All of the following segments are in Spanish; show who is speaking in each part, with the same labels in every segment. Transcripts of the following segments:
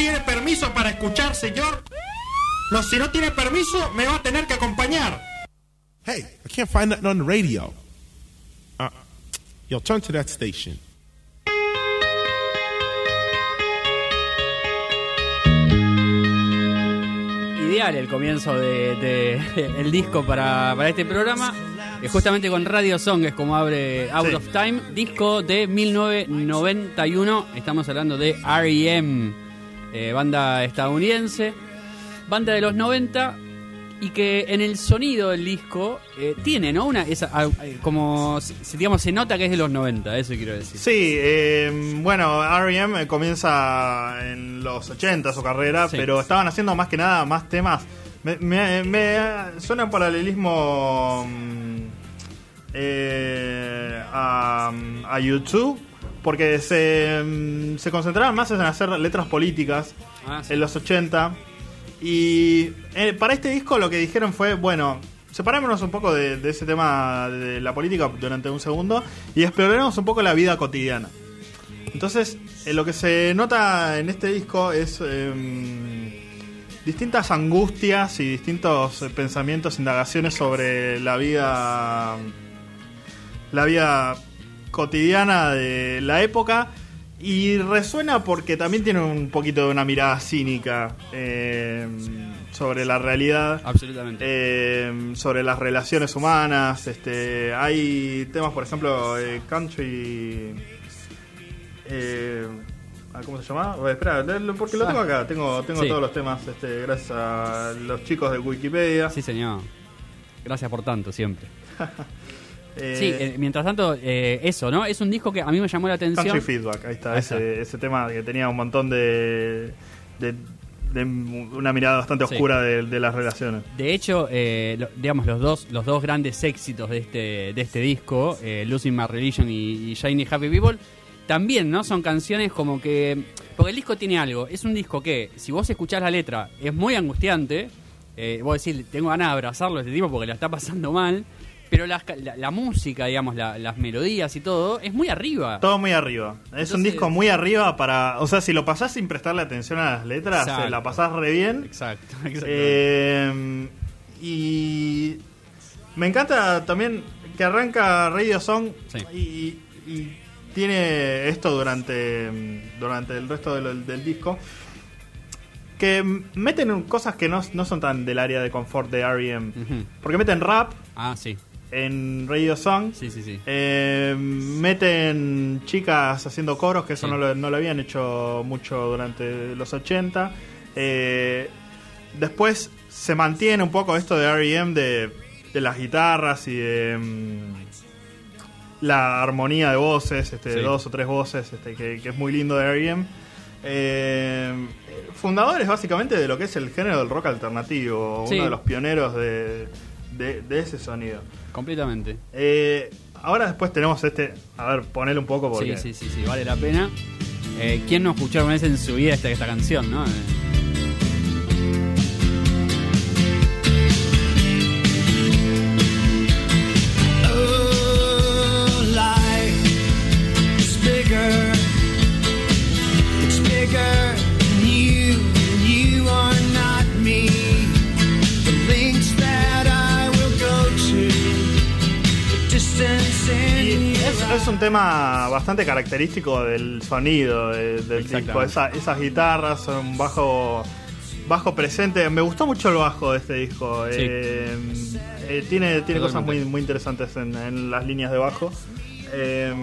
Speaker 1: tiene permiso para escuchar, señor? No, si no tiene permiso, me va a tener que acompañar.
Speaker 2: Hey, I can't find nothing on the radio. Uh, yo, turn to that station.
Speaker 3: Ideal el comienzo de, de- el disco para, para este programa. Justamente con Radio Song es como abre Out
Speaker 4: Sí.
Speaker 3: of Time, disco de 1991. Estamos hablando de R.E.M., eh, banda estadounidense, banda de los 90 y que en el sonido del disco eh, tiene, ¿no? Una, esa, ah, eh, como, digamos, se nota que es de los 90, eso quiero decir.
Speaker 4: Sí, eh, bueno, R.E.M. comienza en los 80 su carrera,
Speaker 3: Sí.
Speaker 4: pero estaban haciendo más que nada más temas. Me, me- me suena un paralelismo mm, eh, a, a YouTube, porque se, mm, se concentraban más en hacer letras políticas
Speaker 3: Ah, sí.
Speaker 4: en los 80. Y eh, para este disco lo que dijeron fue, bueno, separémonos un poco de, de ese tema de la política durante un segundo y exploremos un poco la vida cotidiana. Entonces, eh, lo que se nota en este disco es em, distintas angustias y distintos eh, pensamientos, indagaciones sobre la vida, la vida cotidiana de la época. Y resuena porque también tiene un poquito de una mirada cínica em, sobre la realidad.
Speaker 3: Absolutamente.
Speaker 4: Eh, sobre las relaciones humanas. Este, hay temas, por ejemplo, eh, country. eh, ah, ¿Cómo se llama? Bueno, espera, porque lo tengo acá. Tengo, tengo
Speaker 3: Sí.
Speaker 4: todos los temas este, gracias a los chicos de Wikipedia.
Speaker 3: Sí, señor. Gracias por tanto, siempre.
Speaker 4: Eh,
Speaker 3: Sí, eh, mientras tanto, eh, eso, ¿no? Es un disco que a mí me llamó la atención.
Speaker 4: Country Feedback, ahí está,
Speaker 3: Ahí
Speaker 4: ese, ese tema que tenía un montón de. de, de una mirada bastante
Speaker 3: Sí.
Speaker 4: oscura de, de las relaciones.
Speaker 3: De hecho, eh, lo- digamos, los dos, los dos grandes éxitos de este, de este disco, eh, Losing My Religion y, y Shiny Happy People, también, ¿no? Son canciones como que... Porque el disco tiene algo. Es un disco que, si vos escuchás la letra, es muy angustiante. Eh, vos decís, tengo ganas de abrazarlo a este tipo porque la está pasando mal. Pero la, la música, digamos, la- las melodías y todo, es muy arriba.
Speaker 4: Todo muy arriba. Es un disco muy arriba para. O sea, si lo pasás sin prestarle atención a las letras,
Speaker 3: Exacto.
Speaker 4: eh, la pasás re bien.
Speaker 3: Exacto, exacto.
Speaker 4: Eh, y. Me encanta también que arranca Radio Song
Speaker 3: Sí.
Speaker 4: y, y tiene esto durante, durante el resto del, del disco. Que meten cosas que no, no son tan del área de confort de R.E.M.
Speaker 3: Ujú.
Speaker 4: Porque meten rap
Speaker 3: Ah, sí.
Speaker 4: En Radio Song.
Speaker 3: Sí, sí, sí.
Speaker 4: Eh, meten chicas haciendo coros, que eso no, lo, no lo habían hecho mucho durante los 80. Eh, después se mantiene un poco esto de R.E.M. De, de las guitarras y de mm, la armonía de voces, este, de dos o tres voces, este, que, que es muy lindo de R.E.M. Eh, fundadores básicamente de lo que es el género del rock alternativo, uno de los pioneros de, de- de ese sonido.
Speaker 3: Completamente.
Speaker 4: Eh, ahora después tenemos este. A ver, ponele un poco porque.
Speaker 3: Sí, sí, sí, sí, vale la pena. Eh, ¿Quién no escuchó una vez en su vida esta, esta canción, no?
Speaker 4: Un tema bastante característico del sonido de- del disco. Esa- esas guitarras, un bajo bajo presente. Me gustó mucho el bajo de este disco.
Speaker 3: Sí.
Speaker 4: Eh, eh, tiene tiene cosas muy, muy interesantes en, en las líneas de bajo. Eh,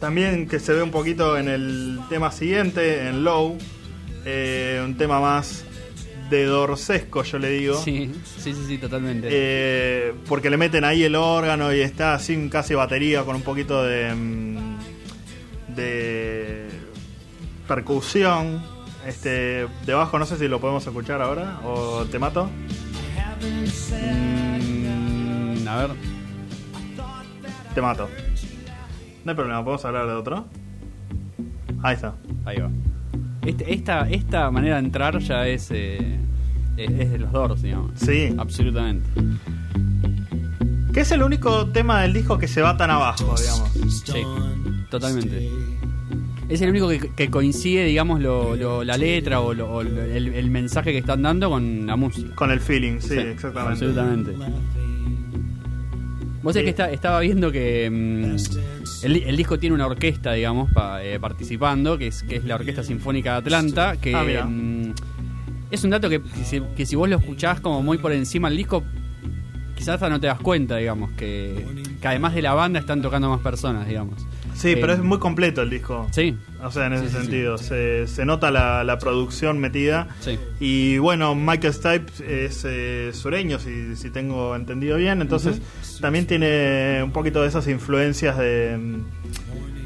Speaker 4: también que se ve un poquito en el tema siguiente, en Low. eh, un tema más de dorsesco, yo le digo.
Speaker 3: Sí, sí, sí, sí, totalmente.
Speaker 4: Eh, porque le meten ahí el órgano y está sin casi batería con un poquito de mm, de percusión este debajo no sé si lo podemos escuchar ahora o te mato
Speaker 3: Mm, a ver.
Speaker 4: te mato no hay problema podemos hablar de otro ahí está
Speaker 3: Ahí va. Este- esta, esta manera de entrar ya es, eh, es, es de los Doors, digamos.
Speaker 4: sí
Speaker 3: Absolutamente.
Speaker 4: que es el único tema del disco que se va tan abajo digamos
Speaker 3: Sí, totalmente. Es el único que, que coincide, digamos, lo, lo- la letra o, lo- o el, el mensaje que están dando con la música.
Speaker 4: Con el feeling, sí, exactamente.
Speaker 3: Absolutamente. Vos sabés que está- estaba viendo que mm, el, el disco tiene una orquesta, digamos, pa- eh, participando, que es, que es la Orquesta Sinfónica de Atlanta, que
Speaker 4: Ah,
Speaker 3: mm, es un dato que, que si, que si vos lo escuchás como muy por encima del disco, quizás hasta no te das cuenta, digamos, que, que además de la banda están tocando más personas, digamos.
Speaker 4: Sí, pero
Speaker 3: Eh,
Speaker 4: es muy completo el disco.
Speaker 3: Sí,
Speaker 4: O sea, en ese
Speaker 3: Sí, sí, sí.
Speaker 4: sentido, Se, se nota la, la producción metida.
Speaker 3: sí.
Speaker 4: Y bueno, Michael Stipe es eh, sureño, si, si tengo entendido bien. Entonces, también tiene un poquito de esas influencias de,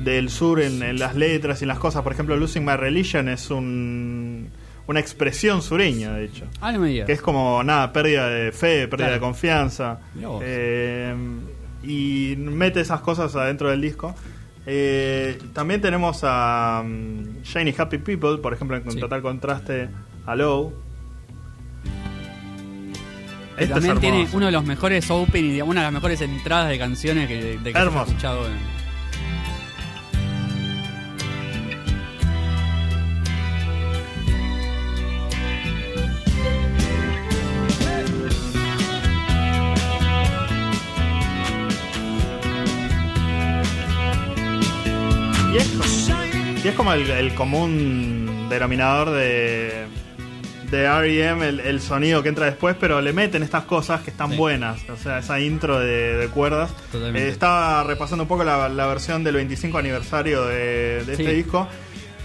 Speaker 4: del sur en, en las letras y en las cosas. Por ejemplo, Losing My Religion es un, una expresión sureña, de hecho.
Speaker 3: Ah, no me digas.
Speaker 4: Que es como, nada, pérdida de fe, pérdida
Speaker 3: Claro.
Speaker 4: de confianza. Eh, y mete esas cosas adentro del disco. Eh, también tenemos a um, Shiny Happy People, por ejemplo, en
Speaker 3: Sí.
Speaker 4: total contraste a Low. Esto
Speaker 3: también tiene uno de los mejores openings, una de las mejores entradas de canciones que, de que
Speaker 4: Hermoso.
Speaker 3: escuchado.
Speaker 4: Y es, como- y es como el, el común denominador de, de R.E.M., el, el sonido que entra después, pero le meten estas cosas que están
Speaker 3: Sí.
Speaker 4: buenas. O sea, esa intro de, de cuerdas. Eh, estaba repasando un poco la, la versión del 25 aniversario de, de este
Speaker 3: Sí.
Speaker 4: disco.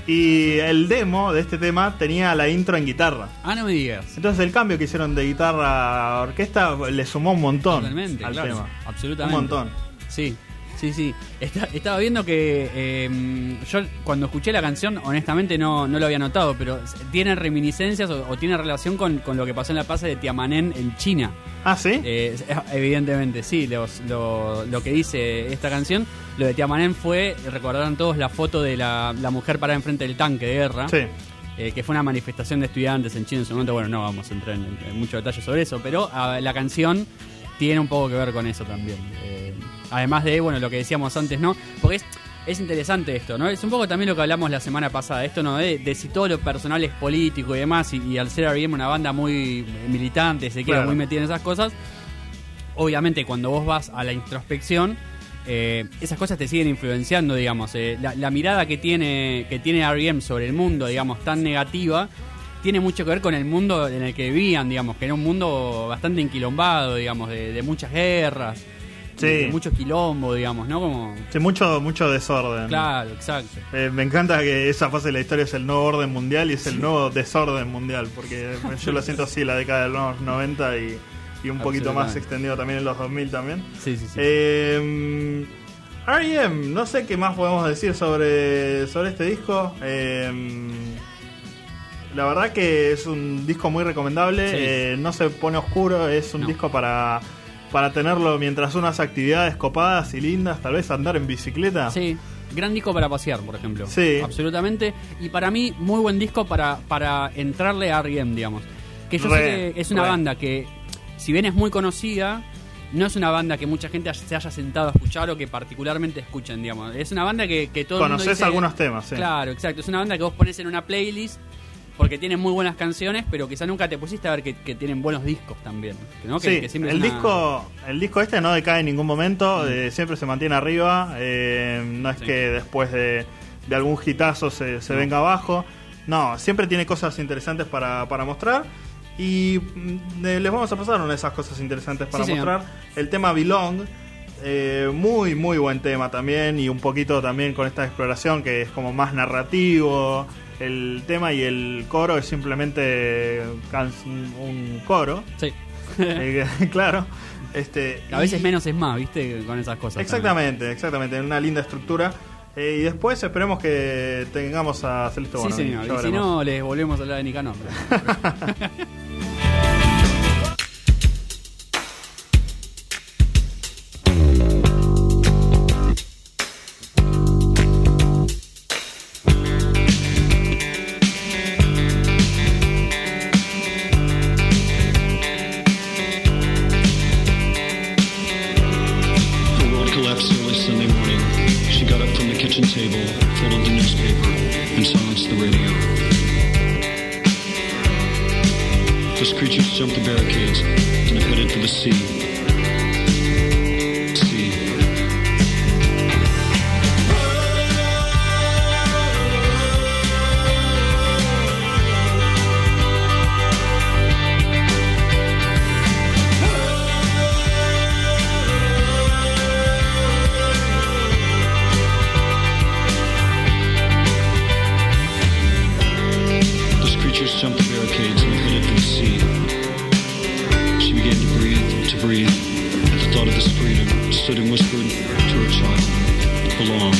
Speaker 4: Y el demo de este tema tenía la intro en guitarra.
Speaker 3: Ah, no me digas.
Speaker 4: Entonces el cambio que hicieron de guitarra a orquesta le sumó un montón
Speaker 3: Totalmente,
Speaker 4: al
Speaker 3: claro.
Speaker 4: tema.
Speaker 3: Absolutamente.
Speaker 4: Un montón.
Speaker 3: Sí, sí, sí. Está- estaba viendo que eh, yo cuando escuché la canción, honestamente no, no lo había notado, pero tiene reminiscencias o, o tiene relación con, con lo que pasó en la paz de Tiamanen en China.
Speaker 4: Ah, ¿sí?
Speaker 3: Eh, evidentemente, sí, los- lo, lo que dice esta canción, lo de Tiamanen fue, recordaron todos la foto de la, la mujer parada enfrente del tanque de guerra.
Speaker 4: sí.
Speaker 3: eh, que fue una manifestación de estudiantes en China en su momento. Bueno, no vamos a entrar en, en mucho detalle sobre eso, pero ah, la canción tiene un poco que ver con eso también. Eh, además de, bueno, lo que decíamos antes, ¿no? Porque es, es interesante esto, ¿no? Es un poco también lo que hablamos la semana pasada, esto, ¿no? De, de si todo lo personal es político y demás, y, y al ser R.E.M. una banda muy militante, se queda
Speaker 4: Claro.
Speaker 3: muy metida en esas cosas, obviamente cuando vos vas a la introspección, eh, esas cosas te siguen influenciando, digamos. Eh, la, la mirada que tiene, que tiene R.E.M. sobre el mundo, digamos, tan negativa, tiene mucho que ver con el mundo en el que vivían, digamos, que era un mundo bastante enquilombado, digamos, de, de muchas guerras,
Speaker 4: Sí.
Speaker 3: mucho quilombo, digamos, ¿no? Como...
Speaker 4: Sí, mucho, mucho desorden.
Speaker 3: Claro, exacto.
Speaker 4: Eh, me encanta que esa fase de la historia es el nuevo orden mundial y es el nuevo desorden mundial, porque yo lo siento así, la década de los 90 y, y un poquito más extendido también en los 2000 también.
Speaker 3: Sí, sí, sí.
Speaker 4: Eh, R.E.M., no sé qué más podemos decir sobre, sobre este disco. Eh, la verdad que es un disco muy recomendable,
Speaker 3: Sí.
Speaker 4: eh, no se pone oscuro, es un
Speaker 3: No.
Speaker 4: disco para, para tenerlo mientras unas actividades copadas y lindas, tal vez andar en bicicleta.
Speaker 3: Sí, gran disco para pasear, por ejemplo.
Speaker 4: Sí.
Speaker 3: Absolutamente. Y para mí, muy buen disco para, para entrarle a R.E.M., digamos. Que yo
Speaker 4: Re,
Speaker 3: sé que es una
Speaker 4: re.
Speaker 3: banda que, si bien es muy conocida, no es una banda que mucha gente se haya sentado a escuchar o que particularmente escuchen, digamos. Es una banda que, que todo el mundo
Speaker 4: Conoces
Speaker 3: dice-
Speaker 4: algunos temas, sí.
Speaker 3: Claro, exacto. Es una banda que vos pones en una playlist porque tiene muy buenas canciones, pero quizá nunca te pusiste a ver que, que tienen buenos discos también. ¿no? Que-
Speaker 4: Sí,
Speaker 3: que siempre es
Speaker 4: el
Speaker 3: una-
Speaker 4: disco, el disco este no decae en ningún momento, eh, siempre se mantiene arriba, eh, no es
Speaker 3: Sí.
Speaker 4: que después de, de algún hitazo se, se
Speaker 3: No.
Speaker 4: venga abajo, no, siempre tiene cosas interesantes para, para mostrar y mm, eh, les vamos a pasar una de esas cosas interesantes para
Speaker 3: Sí, señor.
Speaker 4: mostrar. El tema Belong, eh, muy muy buen tema también y un poquito también con esta exploración que es como más narrativo. El tema y el coro es simplemente un coro.
Speaker 3: Sí.
Speaker 4: Eh, claro. Este,
Speaker 3: A veces
Speaker 4: y-
Speaker 3: menos es más, ¿viste? Con esas cosas. también.
Speaker 4: Exactamente, exactamente. Una linda estructura. Eh, y después esperemos que tengamos a Celeste
Speaker 3: Sí, señor. Y si no, les volvemos a hablar de Nicanor.
Speaker 5: stood and whispered to her child, belong.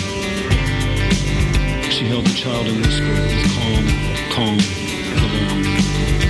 Speaker 5: She held the child and whispered calm, calm, belong.